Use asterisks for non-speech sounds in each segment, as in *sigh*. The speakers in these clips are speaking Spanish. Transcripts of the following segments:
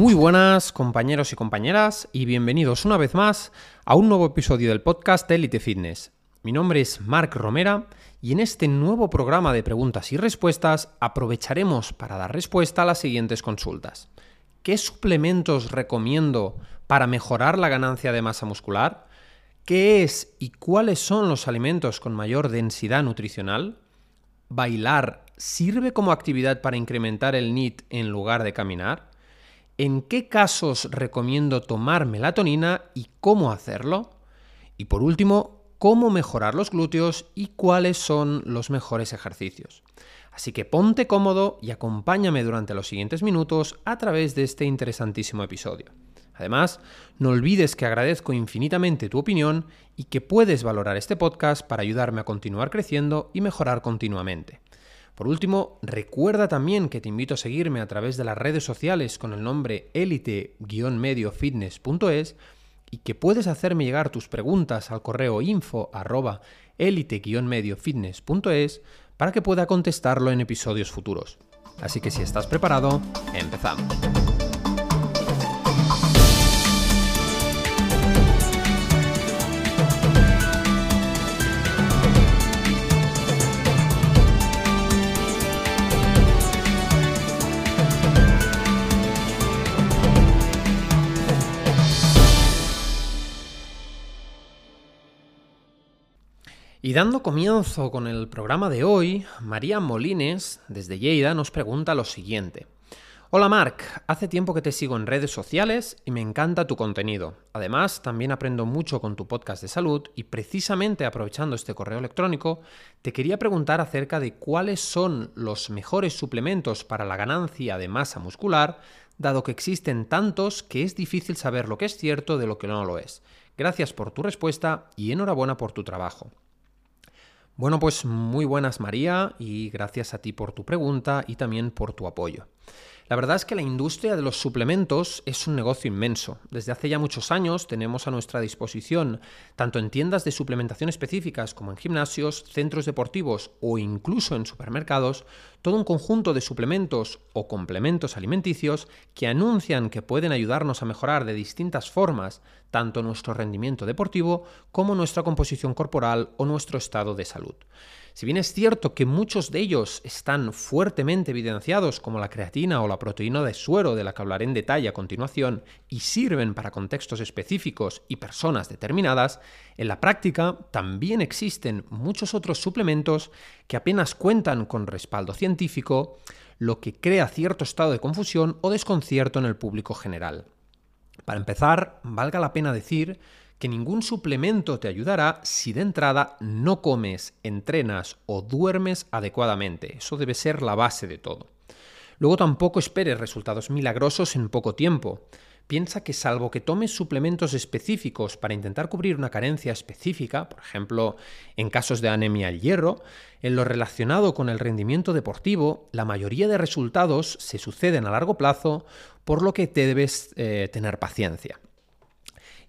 Muy buenas compañeros y compañeras y bienvenidos una vez más a un nuevo episodio del podcast Elite Fitness. Mi nombre es Marc Romera y en este nuevo programa de preguntas y respuestas aprovecharemos para dar respuesta a las siguientes consultas. ¿Qué suplementos recomiendo para mejorar la ganancia de masa muscular? ¿Qué es y cuáles son los alimentos con mayor densidad nutricional? ¿Bailar sirve como actividad para incrementar el NIT en lugar de caminar? ¿En qué casos recomiendo tomar melatonina y cómo hacerlo? Y por último, cómo mejorar los glúteos y cuáles son los mejores ejercicios. Así que ponte cómodo y acompáñame durante los siguientes minutos a través de este interesantísimo episodio. Además, no olvides que agradezco infinitamente tu opinión y que puedes valorar este podcast para ayudarme a continuar creciendo y mejorar continuamente. Por último, recuerda también que te invito a seguirme a través de las redes sociales con el nombre elite-mediofitness.es y que puedes hacerme llegar tus preguntas al correo info elite-mediofitness.es para que pueda contestarlo en episodios futuros. Así que si estás preparado, empezamos. Y dando comienzo con el programa de hoy, María Molines, desde Lleida, nos pregunta lo siguiente. Hola Marc, hace tiempo que te sigo en redes sociales y me encanta tu contenido. Además, también aprendo mucho con tu podcast de salud y precisamente aprovechando este correo electrónico, te quería preguntar acerca de cuáles son los mejores suplementos para la ganancia de masa muscular, dado que existen tantos que es difícil saber lo que es cierto de lo que no lo es. Gracias por tu respuesta y enhorabuena por tu trabajo. Bueno, pues muy buenas María y gracias a ti por tu pregunta y también por tu apoyo. La verdad es que la industria de los suplementos es un negocio inmenso. Desde hace ya muchos años tenemos a nuestra disposición, tanto en tiendas de suplementación específicas como en gimnasios, centros deportivos o incluso en supermercados, todo un conjunto de suplementos o complementos alimenticios que anuncian que pueden ayudarnos a mejorar de distintas formas tanto nuestro rendimiento deportivo como nuestra composición corporal o nuestro estado de salud. Si bien es cierto que muchos de ellos están fuertemente evidenciados como la creatina o la proteína de suero de la que hablaré en detalle a continuación y sirven para contextos específicos y personas determinadas, en la práctica también existen muchos otros suplementos que apenas cuentan con respaldo científico, lo que crea cierto estado de confusión o desconcierto en el público general. Para empezar, valga la pena decir que ningún suplemento te ayudará si de entrada no comes, entrenas o duermes adecuadamente. Eso debe ser la base de todo. Luego tampoco esperes resultados milagrosos en poco tiempo. Piensa que salvo que tomes suplementos específicos para intentar cubrir una carencia específica, por ejemplo, en casos de anemia al hierro, en lo relacionado con el rendimiento deportivo, la mayoría de resultados se suceden a largo plazo, por lo que te debes eh, tener paciencia.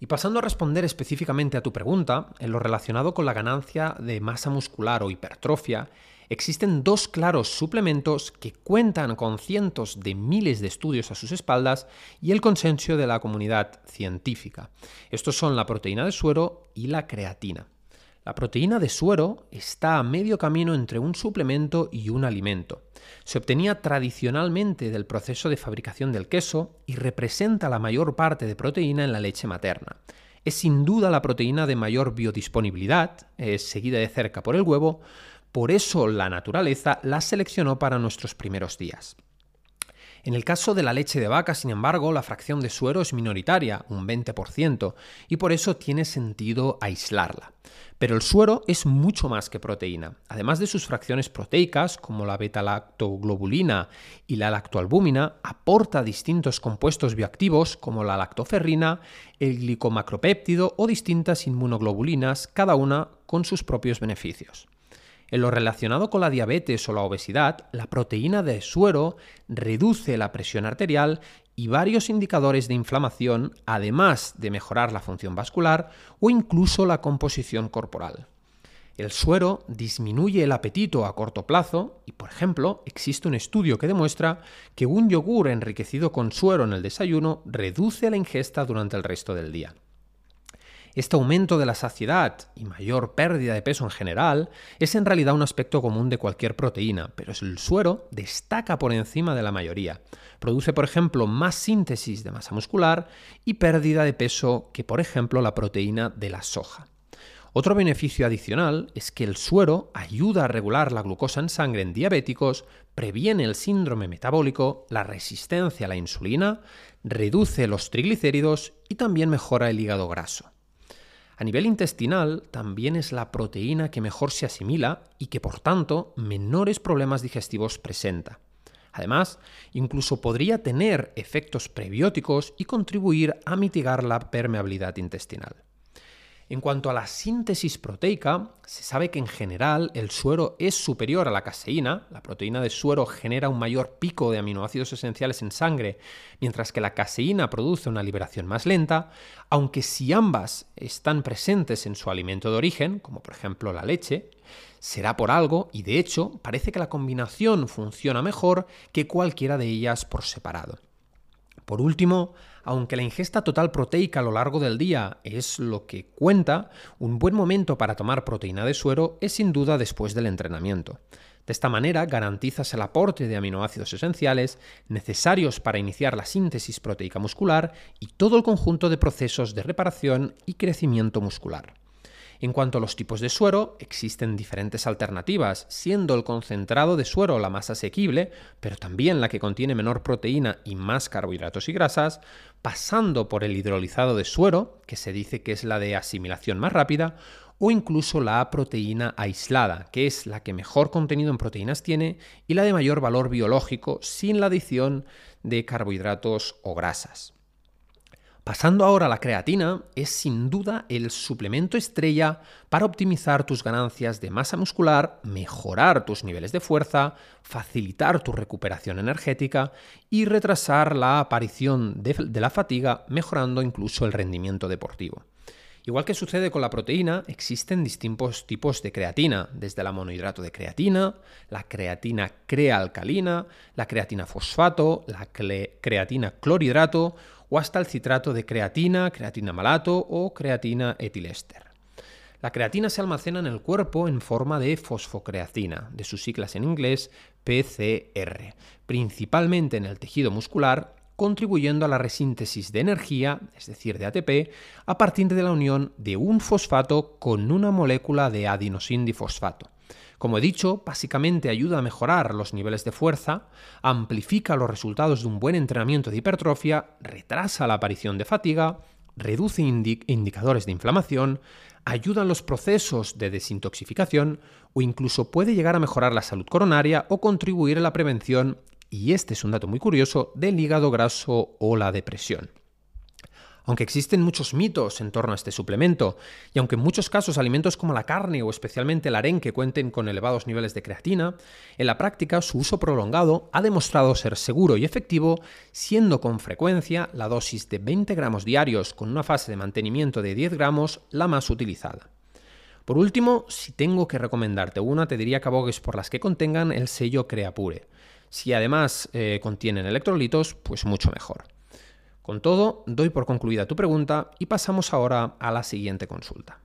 Y pasando a responder específicamente a tu pregunta, en lo relacionado con la ganancia de masa muscular o hipertrofia, existen dos claros suplementos que cuentan con cientos de miles de estudios a sus espaldas y el consenso de la comunidad científica. Estos son la proteína de suero y la creatina. La proteína de suero está a medio camino entre un suplemento y un alimento. Se obtenía tradicionalmente del proceso de fabricación del queso y representa la mayor parte de proteína en la leche materna. Es sin duda la proteína de mayor biodisponibilidad, es seguida de cerca por el huevo, por eso la naturaleza la seleccionó para nuestros primeros días. En el caso de la leche de vaca, sin embargo, la fracción de suero es minoritaria, un 20%, y por eso tiene sentido aislarla. Pero el suero es mucho más que proteína. Además de sus fracciones proteicas, como la beta-lactoglobulina y la lactoalbúmina, aporta distintos compuestos bioactivos como la lactoferrina, el glicomacropéptido o distintas inmunoglobulinas, cada una con sus propios beneficios. En lo relacionado con la diabetes o la obesidad, la proteína de suero reduce la presión arterial y varios indicadores de inflamación, además de mejorar la función vascular o incluso la composición corporal. El suero disminuye el apetito a corto plazo y, por ejemplo, existe un estudio que demuestra que un yogur enriquecido con suero en el desayuno reduce la ingesta durante el resto del día. Este aumento de la saciedad y mayor pérdida de peso en general es en realidad un aspecto común de cualquier proteína, pero el suero destaca por encima de la mayoría. Produce, por ejemplo, más síntesis de masa muscular y pérdida de peso que, por ejemplo, la proteína de la soja. Otro beneficio adicional es que el suero ayuda a regular la glucosa en sangre en diabéticos, previene el síndrome metabólico, la resistencia a la insulina, reduce los triglicéridos y también mejora el hígado graso. A nivel intestinal, también es la proteína que mejor se asimila y que por tanto menores problemas digestivos presenta. Además, incluso podría tener efectos prebióticos y contribuir a mitigar la permeabilidad intestinal. En cuanto a la síntesis proteica, se sabe que en general el suero es superior a la caseína, la proteína de suero genera un mayor pico de aminoácidos esenciales en sangre, mientras que la caseína produce una liberación más lenta, aunque si ambas están presentes en su alimento de origen, como por ejemplo la leche, será por algo y de hecho parece que la combinación funciona mejor que cualquiera de ellas por separado. Por último, aunque la ingesta total proteica a lo largo del día es lo que cuenta, un buen momento para tomar proteína de suero es sin duda después del entrenamiento. De esta manera garantizas el aporte de aminoácidos esenciales necesarios para iniciar la síntesis proteica muscular y todo el conjunto de procesos de reparación y crecimiento muscular. En cuanto a los tipos de suero, existen diferentes alternativas, siendo el concentrado de suero la más asequible, pero también la que contiene menor proteína y más carbohidratos y grasas, pasando por el hidrolizado de suero, que se dice que es la de asimilación más rápida, o incluso la proteína aislada, que es la que mejor contenido en proteínas tiene y la de mayor valor biológico sin la adición de carbohidratos o grasas. Pasando ahora a la creatina, es sin duda el suplemento estrella para optimizar tus ganancias de masa muscular, mejorar tus niveles de fuerza, facilitar tu recuperación energética y retrasar la aparición de, la fatiga, mejorando incluso el rendimiento deportivo. Igual que sucede con la proteína, existen distintos tipos de creatina, desde la monohidrato de creatina, la creatina crealcalina, la creatina fosfato, la creatina clorhidrato o hasta el citrato de creatina, creatina malato o creatina etiléster. La creatina se almacena en el cuerpo en forma de fosfocreatina, de sus siglas en inglés PCR, principalmente en el tejido muscular, contribuyendo a la resíntesis de energía, es decir, de ATP, a partir de la unión de un fosfato con una molécula de adinosindifosfato. Como he dicho, básicamente ayuda a mejorar los niveles de fuerza, amplifica los resultados de un buen entrenamiento de hipertrofia, retrasa la aparición de fatiga, reduce indicadores de inflamación, ayuda en los procesos de desintoxicación o incluso puede llegar a mejorar la salud coronaria o contribuir a la prevención, y este es un dato muy curioso, del hígado graso o la depresión. Aunque existen muchos mitos en torno a este suplemento, y aunque en muchos casos alimentos como la carne o especialmente el arenque cuenten con elevados niveles de creatina, en la práctica su uso prolongado ha demostrado ser seguro y efectivo, siendo con frecuencia la dosis de 20 gramos diarios con una fase de mantenimiento de 10 gramos la más utilizada. Por último, si tengo que recomendarte una, te diría que abogues por las que contengan el sello Creapure. Si además eh, contienen electrolitos, pues mucho mejor. Con todo, doy por concluida tu pregunta y pasamos ahora a la siguiente consulta.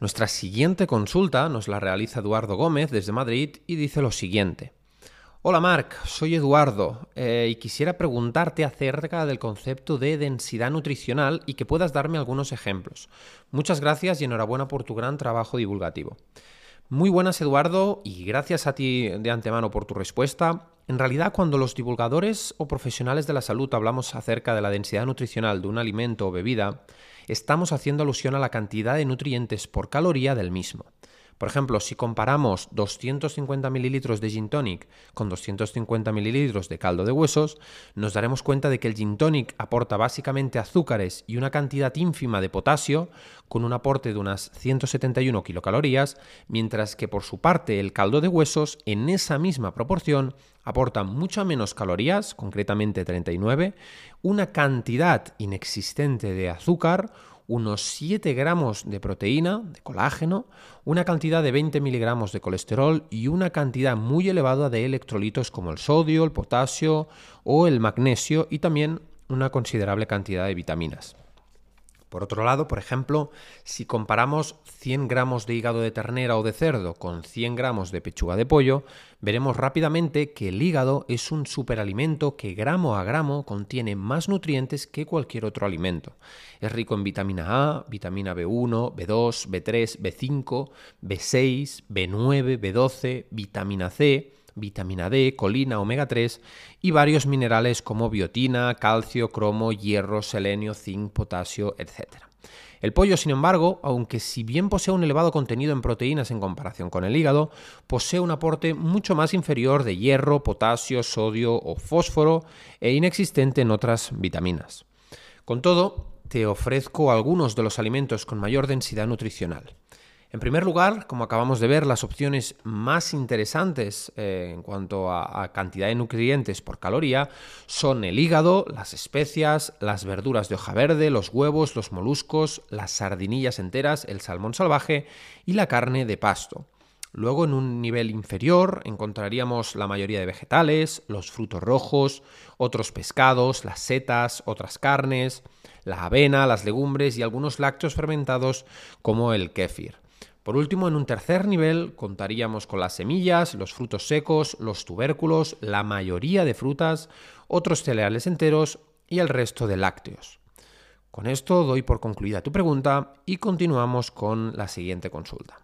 Nuestra siguiente consulta nos la realiza Eduardo Gómez desde Madrid y dice lo siguiente. Hola Marc, soy Eduardo eh, y quisiera preguntarte acerca del concepto de densidad nutricional y que puedas darme algunos ejemplos. Muchas gracias y enhorabuena por tu gran trabajo divulgativo. Muy buenas Eduardo y gracias a ti de antemano por tu respuesta. En realidad, cuando los divulgadores o profesionales de la salud hablamos acerca de la densidad nutricional de un alimento o bebida, estamos haciendo alusión a la cantidad de nutrientes por caloría del mismo. Por ejemplo, si comparamos 250 mililitros de gin tonic con 250 mililitros de caldo de huesos, nos daremos cuenta de que el gin tonic aporta básicamente azúcares y una cantidad ínfima de potasio, con un aporte de unas 171 kilocalorías, mientras que por su parte el caldo de huesos, en esa misma proporción, aporta mucha menos calorías, concretamente 39, una cantidad inexistente de azúcar, unos 7 gramos de proteína, de colágeno, una cantidad de 20 miligramos de colesterol y una cantidad muy elevada de electrolitos como el sodio, el potasio o el magnesio y también una considerable cantidad de vitaminas. Por otro lado, por ejemplo, si comparamos 100 gramos de hígado de ternera o de cerdo con 100 gramos de pechuga de pollo, veremos rápidamente que el hígado es un superalimento que gramo a gramo contiene más nutrientes que cualquier otro alimento. Es rico en vitamina A, vitamina B1, B2, B3, B5, B6, B9, B12, vitamina C, vitamina D, colina, omega 3 y varios minerales como biotina, calcio, cromo, hierro, selenio, zinc, potasio, etc. El pollo, sin embargo, aunque si bien posee un elevado contenido en proteínas en comparación con el hígado, posee un aporte mucho más inferior de hierro, potasio, sodio o fósforo e inexistente en otras vitaminas. Con todo, te ofrezco algunos de los alimentos con mayor densidad nutricional. En primer lugar, como acabamos de ver, las opciones más interesantes eh, en cuanto a, cantidad de nutrientes por caloría son el hígado, las especias, las verduras de hoja verde, los huevos, los moluscos, las sardinillas enteras, el salmón salvaje y la carne de pasto. Luego, en un nivel inferior, encontraríamos la mayoría de vegetales, los frutos rojos, otros pescados, las setas, otras carnes, la avena, las legumbres y algunos lácteos fermentados como el kéfir. Por último, en un tercer nivel contaríamos con las semillas, los frutos secos, los tubérculos, la mayoría de frutas, otros cereales enteros y el resto de lácteos. Con esto doy por concluida tu pregunta y continuamos con la siguiente consulta.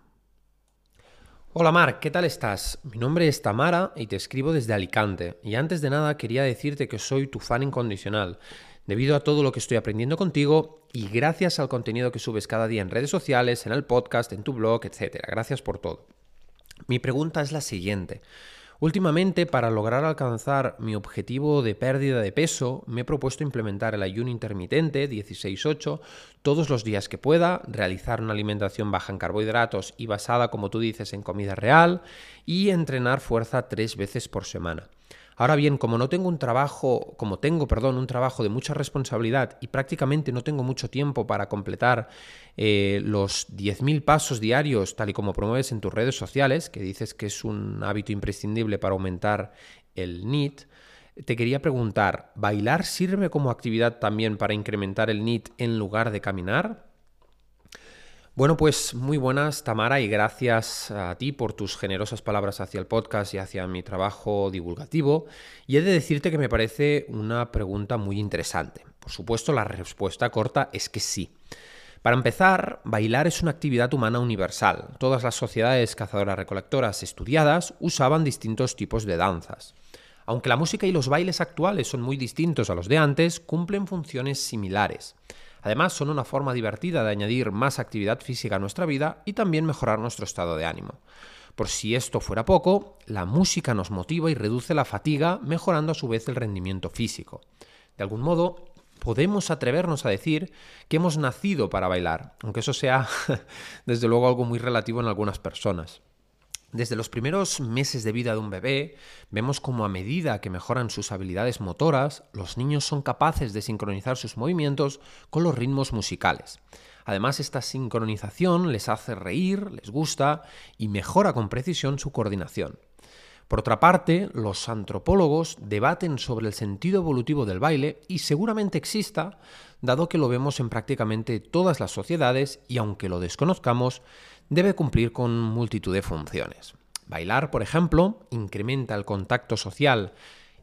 Hola Marc, ¿qué tal estás? Mi nombre es Tamara y te escribo desde Alicante. Y antes de nada quería decirte que soy tu fan incondicional debido a todo lo que estoy aprendiendo contigo y gracias al contenido que subes cada día en redes sociales, en el podcast, en tu blog, etc. Gracias por todo. Mi pregunta es la siguiente. Últimamente, para lograr alcanzar mi objetivo de pérdida de peso, me he propuesto implementar el ayuno intermitente 16-8 todos los días que pueda, realizar una alimentación baja en carbohidratos y basada, como tú dices, en comida real y entrenar fuerza tres veces por semana. Ahora bien, como no tengo un trabajo, como tengo, perdón, un trabajo de mucha responsabilidad y prácticamente no tengo mucho tiempo para completar eh, los 10.000 pasos diarios, tal y como promueves en tus redes sociales, que dices que es un hábito imprescindible para aumentar el NIT, te quería preguntar, ¿bailar sirve como actividad también para incrementar el NIT en lugar de caminar? Bueno, pues muy buenas, Tamara, y gracias a ti por tus generosas palabras hacia el podcast y hacia mi trabajo divulgativo. Y he de decirte que me parece una pregunta muy interesante. Por supuesto, la respuesta corta es que sí. Para empezar, bailar es una actividad humana universal. Todas las sociedades cazadoras-recolectoras estudiadas usaban distintos tipos de danzas. Aunque la música y los bailes actuales son muy distintos a los de antes, cumplen funciones similares. Además, son una forma divertida de añadir más actividad física a nuestra vida y también mejorar nuestro estado de ánimo. Por si esto fuera poco, la música nos motiva y reduce la fatiga, mejorando a su vez el rendimiento físico. De algún modo, podemos atrevernos a decir que hemos nacido para bailar, aunque eso sea *laughs* desde luego algo muy relativo en algunas personas. Desde los primeros meses de vida de un bebé, vemos como a medida que mejoran sus habilidades motoras, los niños son capaces de sincronizar sus movimientos con los ritmos musicales. Además, esta sincronización les hace reír, les gusta y mejora con precisión su coordinación. Por otra parte, los antropólogos debaten sobre el sentido evolutivo del baile y seguramente exista, dado que lo vemos en prácticamente todas las sociedades y aunque lo desconozcamos, debe cumplir con multitud de funciones. Bailar, por ejemplo, incrementa el contacto social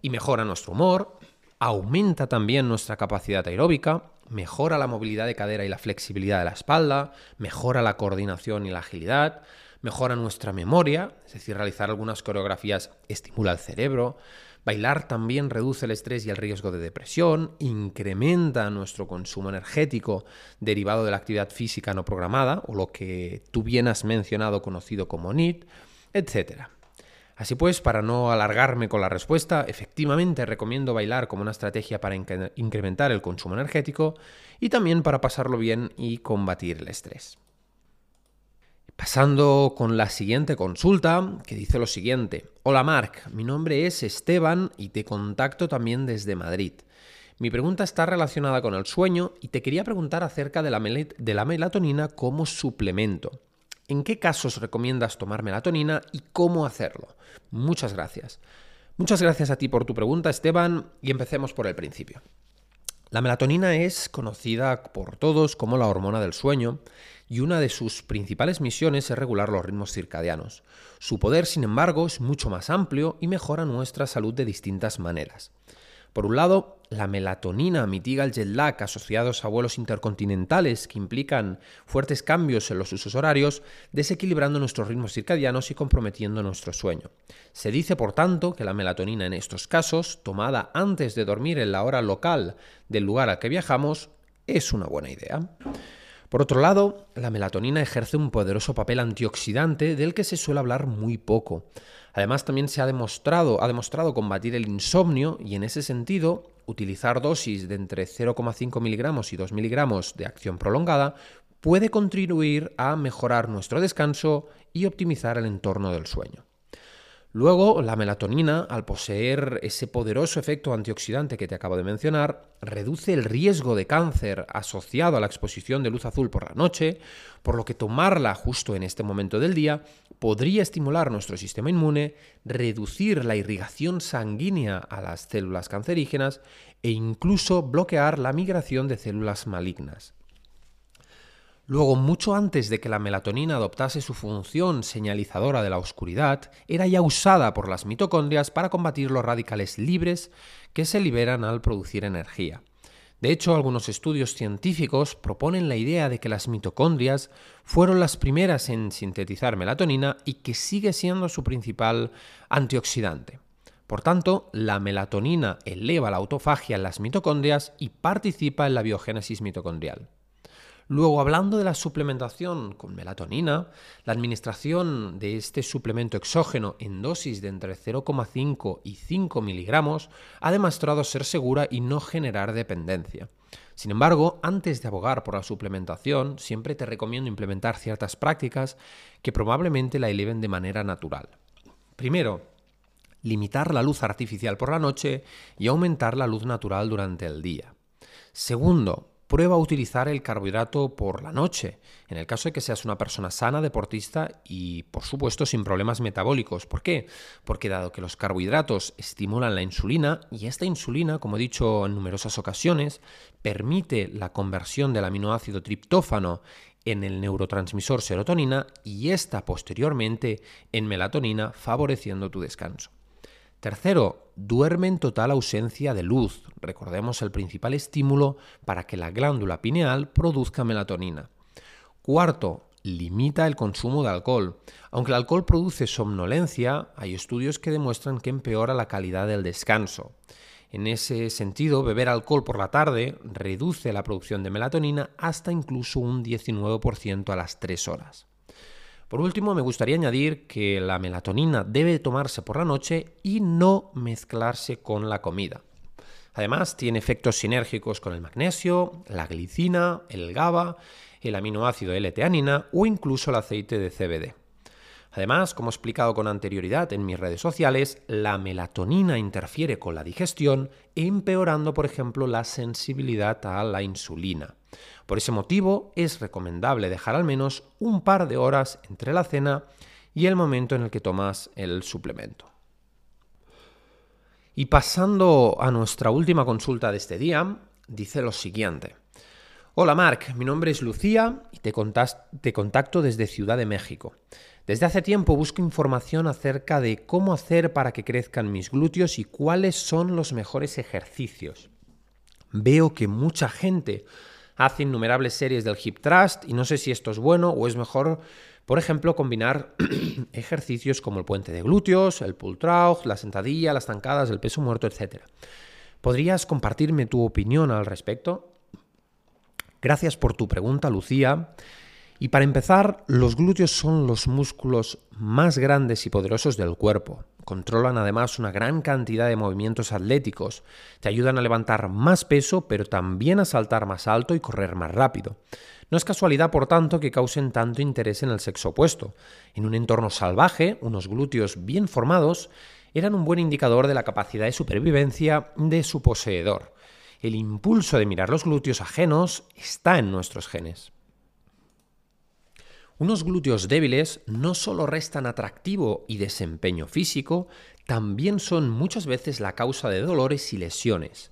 y mejora nuestro humor, aumenta también nuestra capacidad aeróbica, mejora la movilidad de cadera y la flexibilidad de la espalda, mejora la coordinación y la agilidad, mejora nuestra memoria, es decir, realizar algunas coreografías estimula el cerebro, Bailar también reduce el estrés y el riesgo de depresión, incrementa nuestro consumo energético derivado de la actividad física no programada, o lo que tú bien has mencionado conocido como NIT, etc. Así pues, para no alargarme con la respuesta, efectivamente recomiendo bailar como una estrategia para incrementar el consumo energético y también para pasarlo bien y combatir el estrés. Pasando con la siguiente consulta, que dice lo siguiente. Hola Marc, mi nombre es Esteban y te contacto también desde Madrid. Mi pregunta está relacionada con el sueño y te quería preguntar acerca de la, de la melatonina como suplemento. ¿En qué casos recomiendas tomar melatonina y cómo hacerlo? Muchas gracias. Muchas gracias a ti por tu pregunta, Esteban, y empecemos por el principio. La melatonina es conocida por todos como la hormona del sueño y una de sus principales misiones es regular los ritmos circadianos. Su poder, sin embargo, es mucho más amplio y mejora nuestra salud de distintas maneras. Por un lado, la melatonina mitiga el jet lag asociados a vuelos intercontinentales que implican fuertes cambios en los usos horarios, desequilibrando nuestros ritmos circadianos y comprometiendo nuestro sueño. Se dice, por tanto, que la melatonina en estos casos, tomada antes de dormir en la hora local del lugar al que viajamos, es una buena idea. Por otro lado, la melatonina ejerce un poderoso papel antioxidante del que se suele hablar muy poco. Además, también se ha demostrado, ha demostrado combatir el insomnio y en ese sentido, utilizar dosis de entre 0,5 miligramos y 2 miligramos de acción prolongada puede contribuir a mejorar nuestro descanso y optimizar el entorno del sueño. Luego, la melatonina, al poseer ese poderoso efecto antioxidante que te acabo de mencionar, reduce el riesgo de cáncer asociado a la exposición de luz azul por la noche, por lo que tomarla justo en este momento del día podría estimular nuestro sistema inmune, reducir la irrigación sanguínea a las células cancerígenas e incluso bloquear la migración de células malignas. Luego, mucho antes de que la melatonina adoptase su función señalizadora de la oscuridad, era ya usada por las mitocondrias para combatir los radicales libres que se liberan al producir energía. De hecho, algunos estudios científicos proponen la idea de que las mitocondrias fueron las primeras en sintetizar melatonina y que sigue siendo su principal antioxidante. Por tanto, la melatonina eleva la autofagia en las mitocondrias y participa en la biogénesis mitocondrial. Luego, hablando de la suplementación con melatonina, la administración de este suplemento exógeno en dosis de entre 0,5 y 5 miligramos ha demostrado ser segura y no generar dependencia. Sin embargo, antes de abogar por la suplementación, siempre te recomiendo implementar ciertas prácticas que probablemente la eleven de manera natural. Primero, limitar la luz artificial por la noche y aumentar la luz natural durante el día. Segundo, prueba a utilizar el carbohidrato por la noche, en el caso de que seas una persona sana, deportista y, por supuesto, sin problemas metabólicos. ¿Por qué? Porque dado que los carbohidratos estimulan la insulina y esta insulina, como he dicho en numerosas ocasiones, permite la conversión del aminoácido triptófano en el neurotransmisor serotonina y esta posteriormente en melatonina, favoreciendo tu descanso. Tercero, duerme en total ausencia de luz. Recordemos el principal estímulo para que la glándula pineal produzca melatonina. Cuarto, limita el consumo de alcohol. Aunque el alcohol produce somnolencia, hay estudios que demuestran que empeora la calidad del descanso. En ese sentido, beber alcohol por la tarde reduce la producción de melatonina hasta incluso un 19% a las 3 horas. Por último, me gustaría añadir que la melatonina debe tomarse por la noche y no mezclarse con la comida. Además, tiene efectos sinérgicos con el magnesio, la glicina, el GABA, el aminoácido L-teanina o incluso el aceite de CBD. Además, como he explicado con anterioridad en mis redes sociales, la melatonina interfiere con la digestión, empeorando, por ejemplo, la sensibilidad a la insulina. Por ese motivo, es recomendable dejar al menos un par de horas entre la cena y el momento en el que tomas el suplemento. Y pasando a nuestra última consulta de este día, dice lo siguiente. Hola Marc, mi nombre es Lucía y te, te contacto desde Ciudad de México. Desde hace tiempo busco información acerca de cómo hacer para que crezcan mis glúteos y cuáles son los mejores ejercicios. Veo que mucha gente hace innumerables series del hip thrust y no sé si esto es bueno o es mejor, por ejemplo, combinar *clears throat* ejercicios como el puente de glúteos, el pull la sentadilla, las zancadas, el peso muerto, etc. ¿Podrías compartirme tu opinión al respecto? Gracias por tu pregunta, Lucía. Y para empezar, los glúteos son los músculos más grandes y poderosos del cuerpo. Controlan además una gran cantidad de movimientos atléticos. Te ayudan a levantar más peso, pero también a saltar más alto y correr más rápido. No es casualidad, por tanto, que causen tanto interés en el sexo opuesto. En un entorno salvaje, unos glúteos bien formados eran un buen indicador de la capacidad de supervivencia de su poseedor. el impulso de mirar los glúteos ajenos está en nuestros genes. Unos glúteos débiles no solo restan atractivo y desempeño físico, también son muchas veces la causa de dolores y lesiones.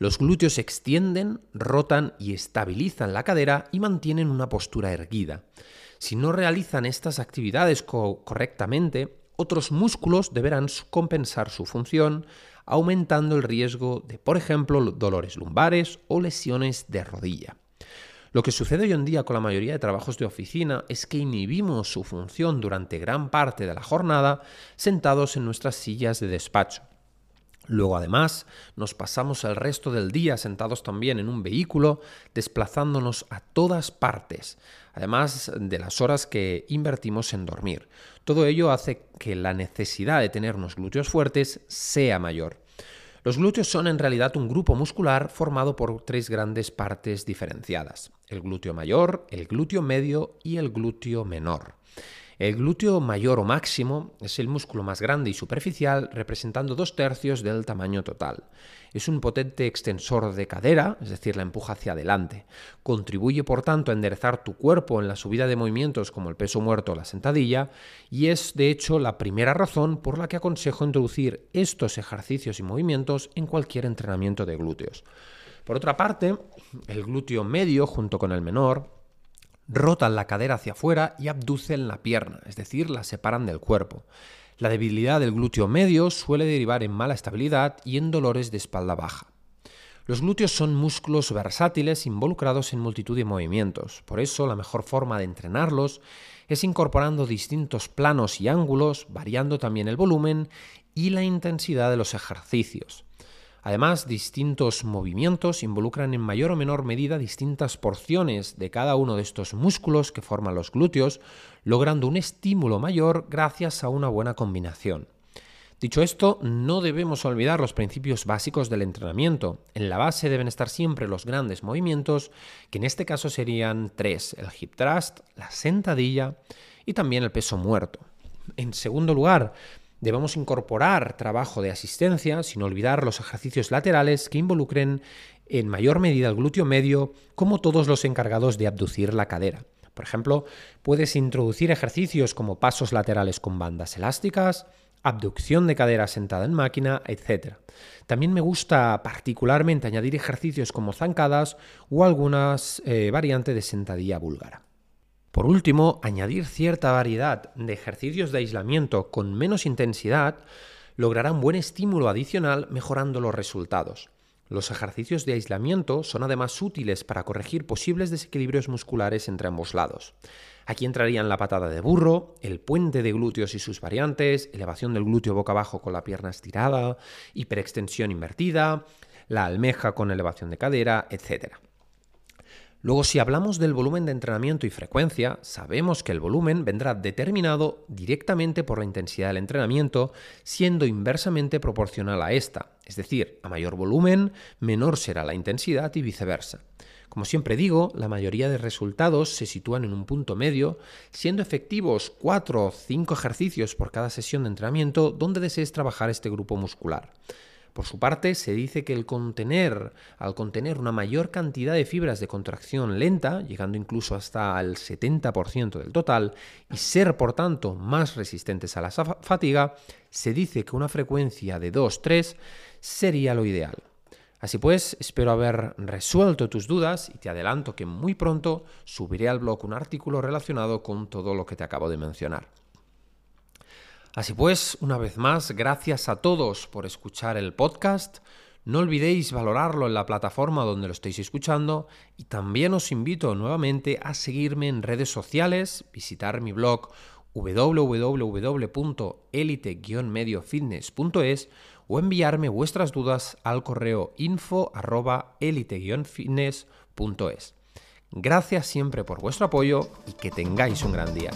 Los glúteos extienden, rotan y estabilizan la cadera y mantienen una postura erguida. Si no realizan estas actividades correctamente, otros músculos deberán compensar su función, aumentando el riesgo de, por ejemplo, dolores lumbares o lesiones de rodilla. Lo que sucede hoy en día con la mayoría de trabajos de oficina es que inhibimos su función durante gran parte de la jornada sentados en nuestras sillas de despacho. Luego además nos pasamos el resto del día sentados también en un vehículo, desplazándonos a todas partes, además de las horas que invertimos en dormir. Todo ello hace que la necesidad de tener unos glúteos fuertes sea mayor. Los glúteos son en realidad un grupo muscular formado por tres grandes partes diferenciadas, el glúteo mayor, el glúteo medio y el glúteo menor. El glúteo mayor o máximo es el músculo más grande y superficial, representando dos tercios del tamaño total. Es un potente extensor de cadera, es decir, la empuja hacia adelante. Contribuye, por tanto, a enderezar tu cuerpo en la subida de movimientos como el peso muerto o la sentadilla, y es, de hecho, la primera razón por la que aconsejo introducir estos ejercicios y movimientos en cualquier entrenamiento de glúteos. Por otra parte, el glúteo medio, junto con el menor, rotan la cadera hacia afuera y abducen la pierna, es decir, la separan del cuerpo. La debilidad del glúteo medio suele derivar en mala estabilidad y en dolores de espalda baja. Los glúteos son músculos versátiles involucrados en multitud de movimientos, por eso la mejor forma de entrenarlos es incorporando distintos planos y ángulos, variando también el volumen y la intensidad de los ejercicios. Además, distintos movimientos involucran en mayor o menor medida distintas porciones de cada uno de estos músculos que forman los glúteos, logrando un estímulo mayor gracias a una buena combinación. Dicho esto, no debemos olvidar los principios básicos del entrenamiento. En la base deben estar siempre los grandes movimientos, que en este caso serían tres, el hip thrust, la sentadilla y también el peso muerto. En segundo lugar, debemos incorporar trabajo de asistencia sin olvidar los ejercicios laterales que involucren en mayor medida el glúteo medio como todos los encargados de abducir la cadera. Por ejemplo, puedes introducir ejercicios como pasos laterales con bandas elásticas, abducción de cadera sentada en máquina, etc. También me gusta particularmente añadir ejercicios como zancadas o algunas eh, variantes de sentadilla búlgara. Por último, añadir cierta variedad de ejercicios de aislamiento con menos intensidad logrará un buen estímulo adicional mejorando los resultados. Los ejercicios de aislamiento son además útiles para corregir posibles desequilibrios musculares entre ambos lados. Aquí entrarían la patada de burro, el puente de glúteos y sus variantes, elevación del glúteo boca abajo con la pierna estirada, hiperextensión invertida, la almeja con elevación de cadera, etc. Luego, si hablamos del volumen de entrenamiento y frecuencia, sabemos que el volumen vendrá determinado directamente por la intensidad del entrenamiento, siendo inversamente proporcional a esta. Es decir, a mayor volumen, menor será la intensidad y viceversa. Como siempre digo, la mayoría de resultados se sitúan en un punto medio, siendo efectivos 4 o 5 ejercicios por cada sesión de entrenamiento donde desees trabajar este grupo muscular. Por su parte, se dice que al contener una mayor cantidad de fibras de contracción lenta, llegando incluso hasta el 70% del total, y ser por tanto más resistentes a la fatiga, se dice que una frecuencia de 2-3 sería lo ideal. Así pues, espero haber resuelto tus dudas y te adelanto que muy pronto subiré al blog un artículo relacionado con todo lo que te acabo de mencionar. Así pues, una vez más, gracias a todos por escuchar el podcast. No olvidéis valorarlo en la plataforma donde lo estéis escuchando y también os invito nuevamente a seguirme en redes sociales, visitar mi blog www.elite-mediofitness.es o enviarme vuestras dudas al correo info@elite-fitness.es. Gracias siempre por vuestro apoyo y que tengáis un gran día.